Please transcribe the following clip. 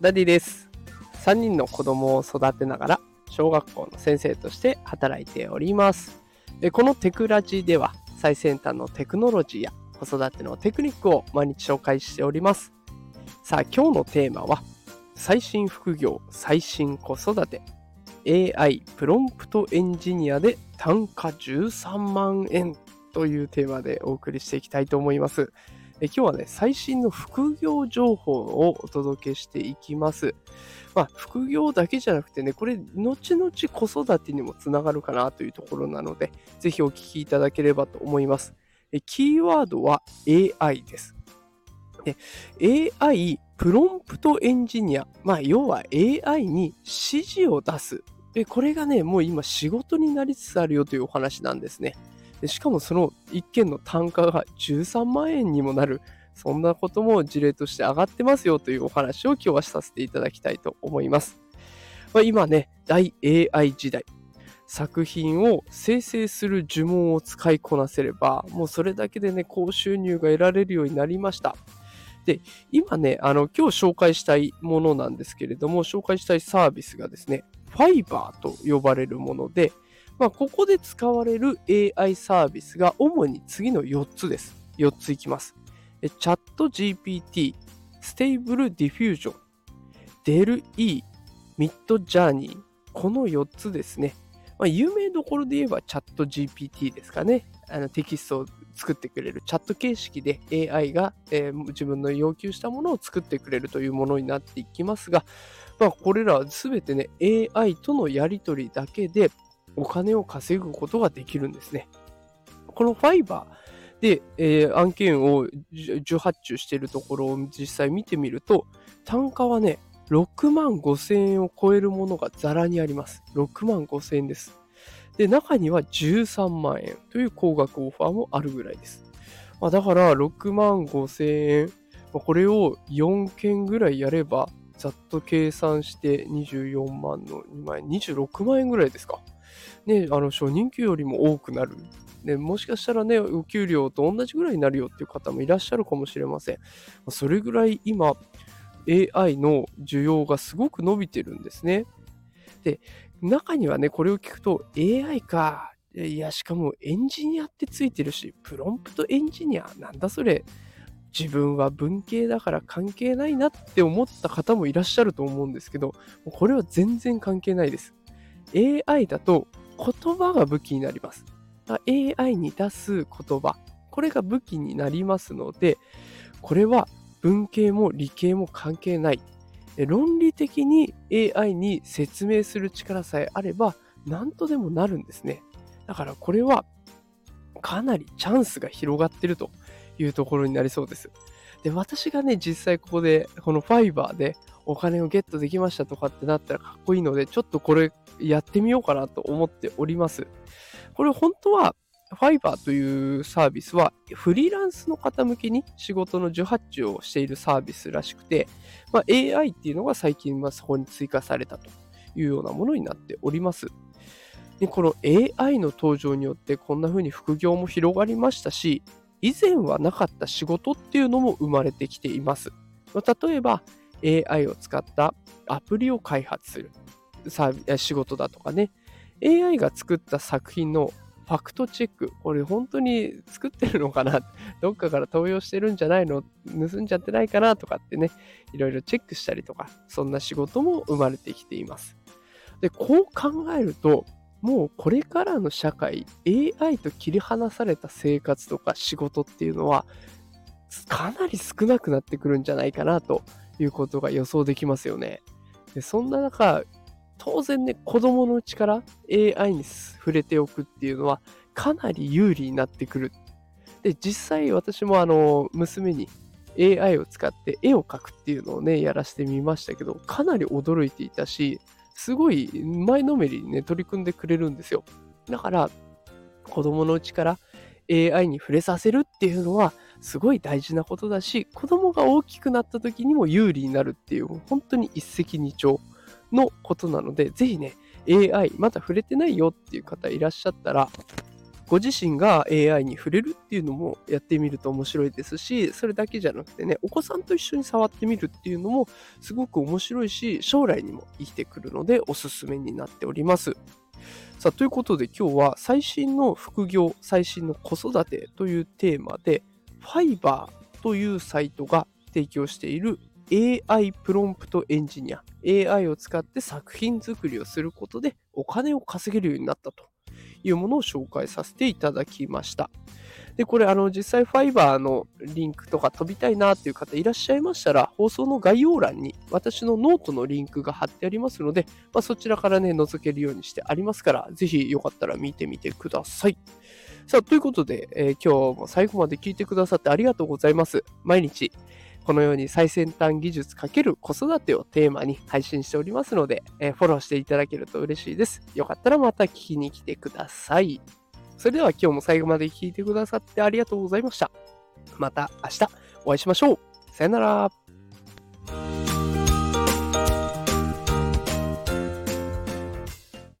ダディです。3人の子供を育てながら小学校の先生として働いております。このテクラジでは最先端のテクノロジーや子育てのテクニックを毎日紹介しております。さあ今日のテーマは最新副業最新子育て AI プロンプトエンジニアで単価13万円というテーマでお送りしていきたいと思います。え今日はね、最新の副業情報をお届けしていきます。まあ、副業だけじゃなくてね、これ、後々子育てにもつながるかなというところなので、ぜひお聞きいただければと思います。えキーワードは AI です。で AI プロンプトエンジニア、まあ、要は AI に指示を出す。でこれがね、もう今仕事になりつつあるよというお話なんですね。でしかもその1件の単価が13万円にもなる、そんなことも事例として上がってますよというお話を今日はさせていただきたいと思います。まあ、今ね、大 AI 時代。作品を生成する呪文を使いこなせれば、もうそれだけでね、高収入が得られるようになりました。で、今ね、あの、今日紹介したいものなんですけれども、紹介したいサービスがですね、Fiverr と呼ばれるもので、まあ、ここで使われる AI サービスが主に次の4つです。4ついきます。 ChatGPT、 Stable Diffusion、 DALL-E、 Midjourney。この4つですね。まあ、有名どころで言えばチャット GPT ですかね。あのテキストを作ってくれるチャット形式で AI が、えー、自分の要求したものを作ってくれるというものになっていきますが、まあ、これらは全てね、AI とのやり取りだけでお金を稼ぐことができるんですね。このファイバーで、えー、案件を受発注しているところを実際見てみると、単価はね、6万5千円を超えるものがザラにあります。6万5千円です。で、中には13万円という高額オファーもあるぐらいです。まあ、だから6万5千円、まあ、これを4件ぐらいやれば、ざっと計算して24万の2万円、26万円ぐらいですか。ね、あの初任給よりも多くなる。ね、もしかしたらね、お給料と同じぐらいになるよっていう方もいらっしゃるかもしれません。それぐらい今、AI の需要がすごく伸びてるんですね。で、中にはね、これを聞くと AI か。いや、しかもエンジニアってついてるし、プロンプトエンジニアなんだそれ。自分は文系だから関係ないなって思った方もいらっしゃると思うんですけど、これは全然関係ないです。AI だと言葉が武器になります。AI に出す言葉、これが武器になりますので、これは文系も理系も関係ない。論理的に AI に説明する力さえあれば何とでもなるんですね。だからこれはかなりチャンスが広がってるというところになりそうです。で、私がね、実際ここでこのファイバーでお金をゲットできましたとかってなったらかっこいいので、ちょっとこれやってみようかなと思っております。これ本当はファイバーというサービスはフリーランスの方向けに仕事の受発注をしているサービスらしくて、まあ、AI っていうのが最近はそこに追加されたというようなものになっております。でこの AI の登場によってこんな風に副業も広がりましたし、以前はなかった仕事っていうのも生まれてきています。例えば AI を使ったアプリを開発するサービ仕事だとかね、AI が作った作品のファクトチェック、これ本当に作ってるのかな？どっかから盗用してるんじゃないの？盗んじゃってないかなとかってね、いろいろチェックしたりとか、そんな仕事も生まれてきています。で、こう考えると、もうこれからの社会、AI と切り離された生活とか仕事っていうのは、かなり少なくなってくるんじゃないかなということが予想できますよね。でそんな中、当然ね、子供のうちから AI に触れておくっていうのはかなり有利になってくる。で、実際私もあの、娘に AI を使って絵を描くっていうのをね、やらせてみましたけど、かなり驚いていたし、すごい前のめりにね、取り組んでくれるんですよ。だから、子供のうちから AI に触れさせるっていうのは、すごい大事なことだし、子供が大きくなった時にも有利になるっていう、本当に一石二鳥。のことなので、ぜひね、AI、まだ触れてないよっていう方いらっしゃったら、ご自身が AI に触れるっていうのもやってみると面白いですし、それだけじゃなくてね、お子さんと一緒に触ってみるっていうのもすごく面白いし、将来にも生きてくるのでおすすめになっております。さあ、ということで今日は最新の副業、最新の子育てというテーマで、Fiverr というサイトが提供している AI プロンプトエンジニア、AI を使って作品作りをすることでお金を稼げるようになったというものを紹介させていただきました。で、これ、あの、実際、 Fiverr のリンクとか飛びたいなっていう方いらっしゃいましたら、放送の概要欄に私のノートのリンクが貼ってありますので、まあ、そちらからね、覗けるようにしてありますから、ぜひよかったら見てみてください。さあ、ということで、えー、今日も最後まで聞いてくださってありがとうございます。毎日、このように最先端技術×子育てをテーマに配信しておりますので、えー、フォローしていただけると嬉しいです。よかったらまた聞きに来てください。それでは今日も最後まで聞いてくださってありがとうございました。また明日お会いしましょう。さよなら。